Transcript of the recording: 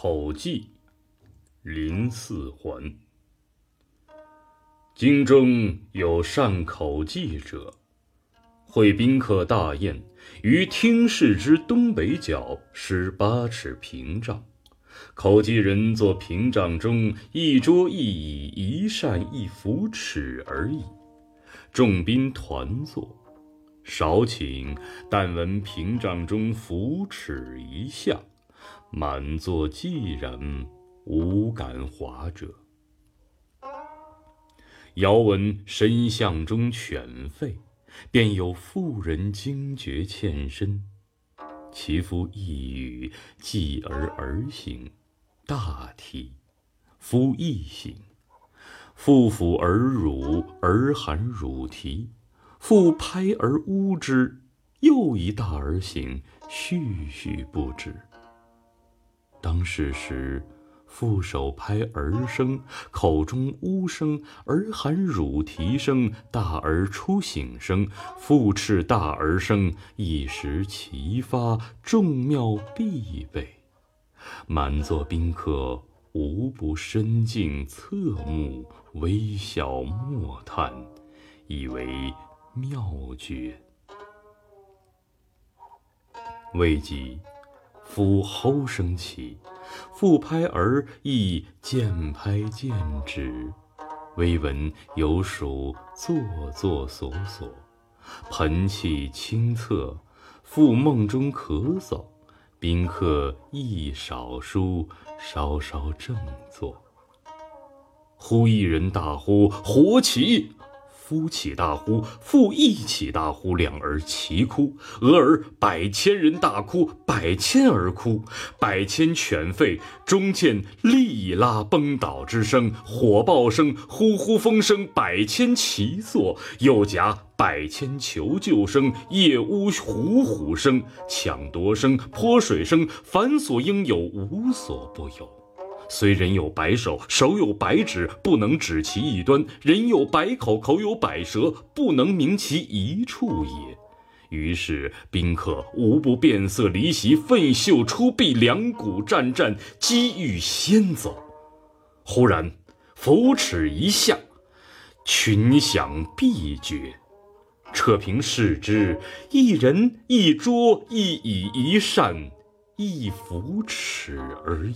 口技，临四环。京中有善口技者，会宾客大宴，于厅室之东北角施八尺屏障，口技人坐屏障中，一桌一椅，一扇一扶尺而已。众宾团坐。少顷，但闻屏障中扶尺一下，满座寂然，无敢华者。遥闻深巷中犬吠，便有妇人惊觉欠身，其夫一语，继而而行，大啼。夫亦醒，妇抚而乳，儿含乳啼。复拍而呜之，又一大而醒，絮絮不止。当是时，妇手拍儿声，口中呜声，儿含乳啼声，大儿初醒声，复斥大儿声，一时齐发，众妙必备。满座宾客无不深敬侧目，微笑默叹，以为。妙绝。未几，夫吼声起，复拍儿亦渐拍渐止。微闻有鼠作作索索，盆气清澈，复梦中咳嗽。宾客亦少疏，稍稍正坐。忽一人大呼：“火起！”夫起大呼，妇亦起大呼，两儿齐哭。俄而百千人大哭，百千儿哭，百千犬吠。中见力拉崩倒之声，火爆声，呼呼风声，百千齐作。又夹百千求救声，夜呜虎虎声，抢夺声，泼水声，凡所应有，无所不有。虽人有百手，手有百指，不能指其一端；人有百口，口有百舌，不能名其一处也。于是宾客无不变色离席，奋袖出臂，两股战战，机欲先走。忽然扶尺一下，群响毕绝。扯平视之，一人一桌一椅一扇一扶尺而已。